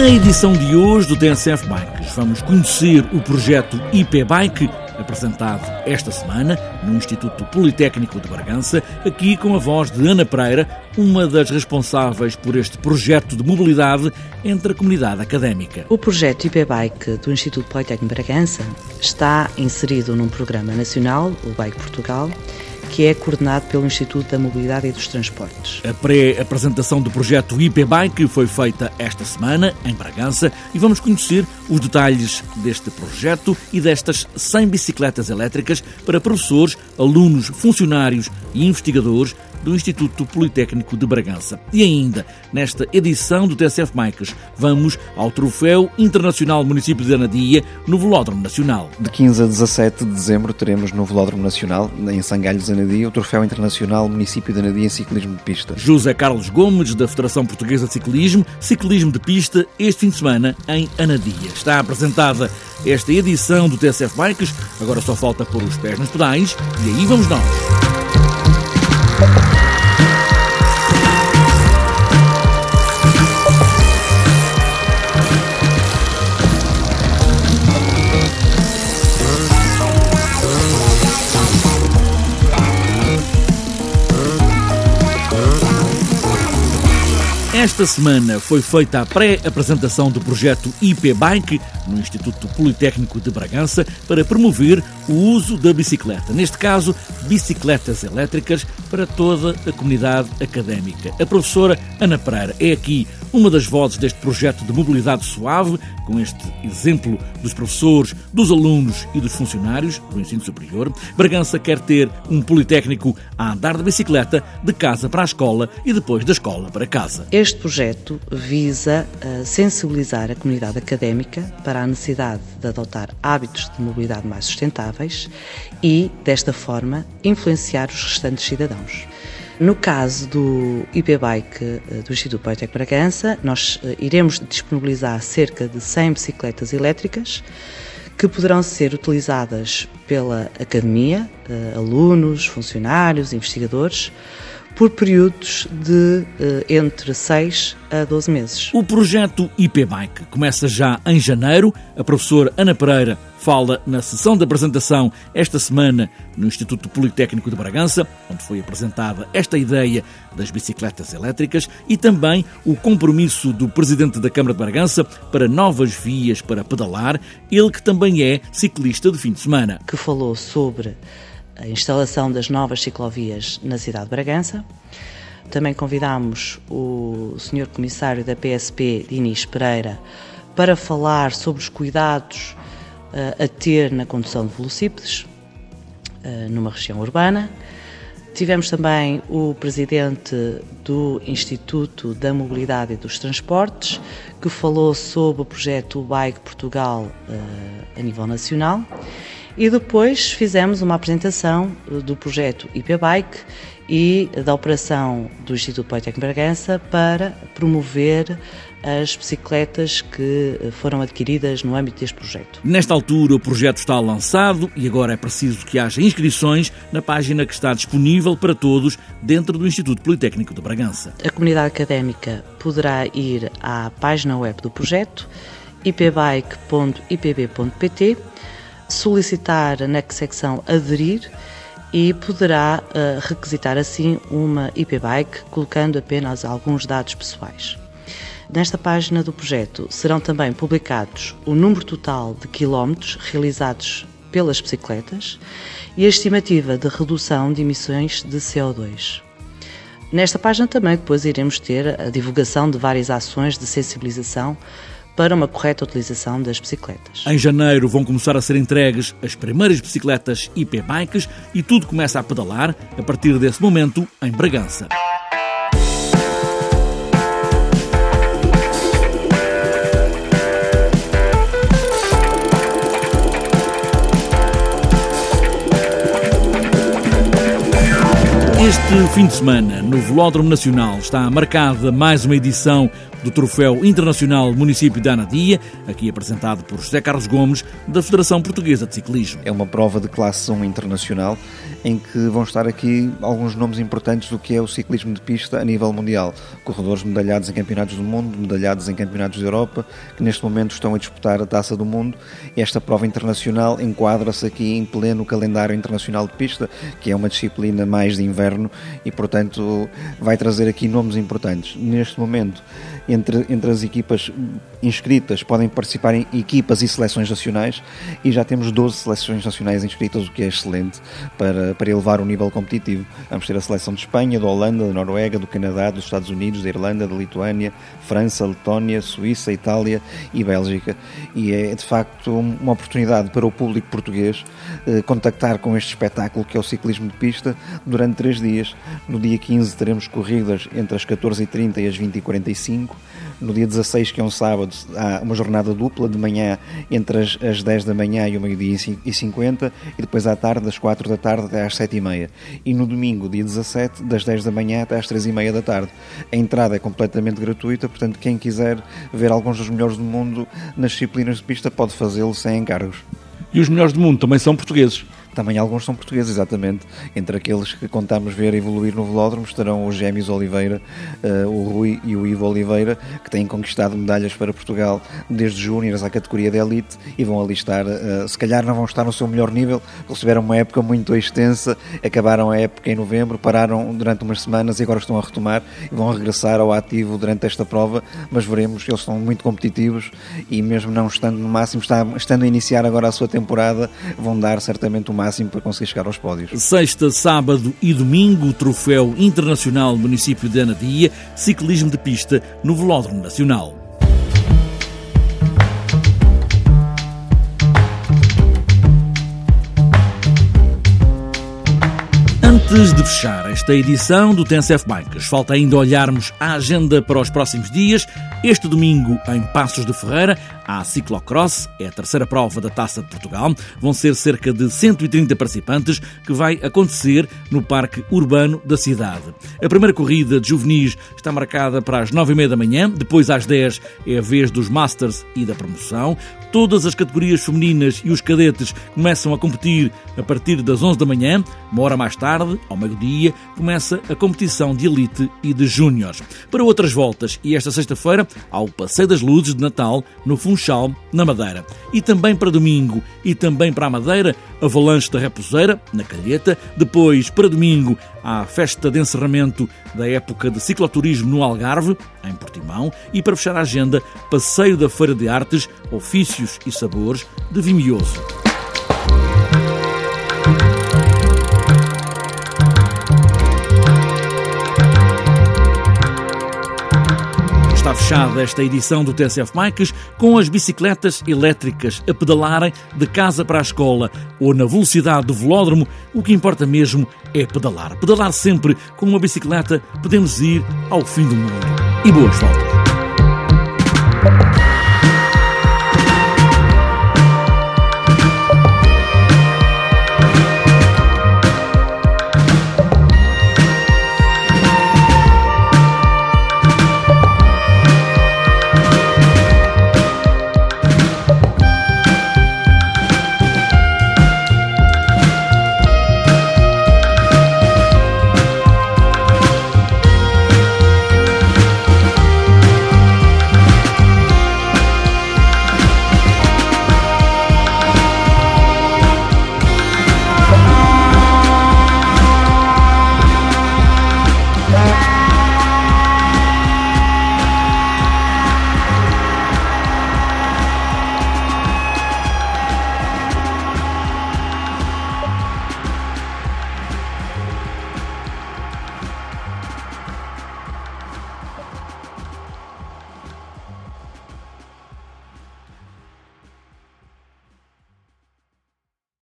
Na edição de hoje do TSF Bikes, vamos conhecer o projeto IP Bike, apresentado esta semana no Instituto Politécnico de Bragança, aqui com a voz de Ana Pereira, uma das responsáveis por este projeto de mobilidade entre a comunidade académica. O projeto IP Bike do Instituto Politécnico de Bragança está inserido num programa nacional, o Bike Portugal, que é coordenado pelo Instituto da Mobilidade e dos Transportes. A pré-apresentação do projeto IP Bike foi feita esta semana em Bragança e vamos conhecer os detalhes deste projeto e destas 100 bicicletas elétricas para professores, alunos, funcionários e investigadores do Instituto Politécnico de Bragança. E ainda, nesta edição do TSF Micas, vamos ao Troféu Internacional Município de Anadia, no Velódromo Nacional. De 15 a 17 de dezembro teremos no Velódromo Nacional, em Sangalhos, Anadia, o Troféu Internacional Município de Anadia em Ciclismo de Pista. José Carlos Gomes, da Federação Portuguesa de Ciclismo, Ciclismo de Pista, este fim de semana em Anadia. Está apresentada esta edição do TSF Bikes, agora só falta pôr os pés nos pedais e aí vamos nós. Esta semana foi feita a pré-apresentação do projeto IP Bike no Instituto Politécnico de Bragança para promover o uso da bicicleta. Neste caso, bicicletas elétricas para toda a comunidade académica. A professora Ana Pereira é aqui uma das vozes deste projeto de mobilidade suave, com este exemplo dos professores, dos alunos e dos funcionários do ensino superior. Bragança quer ter um politécnico a andar de bicicleta de casa para a escola e depois da escola para casa. Este projeto visa eh, sensibilizar a comunidade académica para a necessidade de adotar hábitos de mobilidade mais sustentáveis e, desta forma, influenciar os restantes cidadãos. No caso do IP Bike eh, do Instituto Politécnico Bragança, nós eh, iremos disponibilizar cerca de 100 bicicletas elétricas que poderão ser utilizadas pela academia, eh, alunos, funcionários, investigadores, por períodos de entre 6 a 12 meses. O projeto IP Bike começa já em janeiro. A professora Ana Pereira fala na sessão de apresentação esta semana no Instituto Politécnico de Bragança, onde foi apresentada esta ideia das bicicletas elétricas e também o compromisso do presidente da Câmara de Bragança para novas vias para pedalar, ele que também é ciclista de fim de semana. Que falou sobre a instalação das novas ciclovias na cidade de Bragança. Também convidámos o Sr. Comissário da PSP, Dinis Pereira, para falar sobre os cuidados a ter na condução de velocípedes numa região urbana. Tivemos também o presidente do Instituto da Mobilidade e dos Transportes, que falou sobre o projeto Bike Portugal a nível nacional. E depois fizemos uma apresentação do projeto IP Bike e da operação do Instituto Politécnico Bragança para promover as bicicletas que foram adquiridas no âmbito deste projeto. Nesta altura, o projeto está lançado e agora é preciso que haja inscrições na página que está disponível para todos dentro do Instituto Politécnico de Bragança. A comunidade académica poderá ir à página web do projeto ipbike.ipb.pt, solicitar na secção Aderir e poderá uh, requisitar assim uma IP Bike, colocando apenas alguns dados pessoais. Nesta página do projeto serão também publicados o número total de quilómetros realizados pelas bicicletas e a estimativa de redução de emissões de CO2. Nesta página também depois iremos ter a divulgação de várias ações de sensibilização para uma correta utilização das bicicletas. Em janeiro vão começar a ser entregues as primeiras bicicletas IP Bikes e tudo começa a pedalar a partir desse momento em Bragança. Este fim de semana, no Velódromo Nacional, está marcada mais uma edição do Troféu Internacional Município de Anadia, aqui apresentado por José Carlos Gomes, da Federação Portuguesa de Ciclismo. É uma prova de classe 1 internacional em que vão estar aqui alguns nomes importantes do que é o ciclismo de pista a nível mundial. Corredores medalhados em campeonatos do mundo, medalhados em campeonatos da Europa, que neste momento estão a disputar a Taça do Mundo. Esta prova internacional enquadra-se aqui em pleno calendário internacional de pista, que é uma disciplina mais de inverno e, portanto, vai trazer aqui nomes importantes. Neste momento, entre, entre as equipas inscritas podem participar em equipas e seleções nacionais e já temos 12 seleções nacionais inscritas, o que é excelente para, para elevar o nível competitivo. Vamos ter a seleção de Espanha, da Holanda, da Noruega, do Canadá, dos Estados Unidos, da Irlanda, da Lituânia, França, Letónia, Suíça, Itália e Bélgica. E é de facto uma oportunidade para o público português eh, contactar com este espetáculo que é o ciclismo de pista durante três dias. No dia 15 teremos corridas entre as 14h30 e as 20h45 no dia 16, que é um sábado, há uma jornada dupla de manhã entre as, as 10 da manhã e o meio-dia e 50 e depois à tarde, das 4 da tarde até às 7 e meia. E no domingo, dia 17, das 10 da manhã até às 3 e meia da tarde. A entrada é completamente gratuita, portanto, quem quiser ver alguns dos melhores do mundo nas disciplinas de pista pode fazê-lo sem encargos. E os melhores do mundo também são portugueses. Também alguns são portugueses, exatamente. Entre aqueles que contamos ver evoluir no velódromo estarão os gêmeos Oliveira, uh, o Rui e o Ivo Oliveira, que têm conquistado medalhas para Portugal desde júniores à categoria de elite e vão ali estar, uh, se calhar não vão estar no seu melhor nível, receberam uma época muito extensa, acabaram a época em novembro, pararam durante umas semanas e agora estão a retomar e vão regressar ao ativo durante esta prova, mas veremos, eles são muito competitivos e mesmo não estando no máximo, estando a iniciar agora a sua temporada, vão dar certamente uma máximo para conseguir chegar aos pódios. Sexta, sábado e domingo, o Troféu Internacional Município de Anadia, ciclismo de pista no Velódromo Nacional. Antes de fechar esta edição do TNCF Bikes, falta ainda olharmos a agenda para os próximos dias. Este domingo, em Passos de Ferreira, há ciclocross, é a terceira prova da Taça de Portugal. Vão ser cerca de 130 participantes, que vai acontecer no Parque Urbano da cidade. A primeira corrida de juvenis está marcada para as 9h30 da manhã, depois às 10 é a vez dos Masters e da promoção. Todas as categorias femininas e os cadetes começam a competir a partir das 11 da manhã. Uma hora mais tarde, ao meio-dia, começa a competição de elite e de júniores. Para outras voltas, e esta sexta-feira, há o Passeio das Luzes de Natal no Funchal, na Madeira. E também para domingo e também para a Madeira, Avalanche da Reposeira, na Calheta. Depois, para domingo, há a festa de encerramento da época de cicloturismo no Algarve, em Portimão. E para fechar a agenda, Passeio da Feira de Artes, ofício ofícios e sabores de Vimioso. Fechada esta edição do TSF Bikes com as bicicletas elétricas a pedalarem de casa para a escola ou na velocidade do velódromo. O que importa mesmo é pedalar. Pedalar sempre com uma bicicleta podemos ir ao fim do mundo. E boas voltas!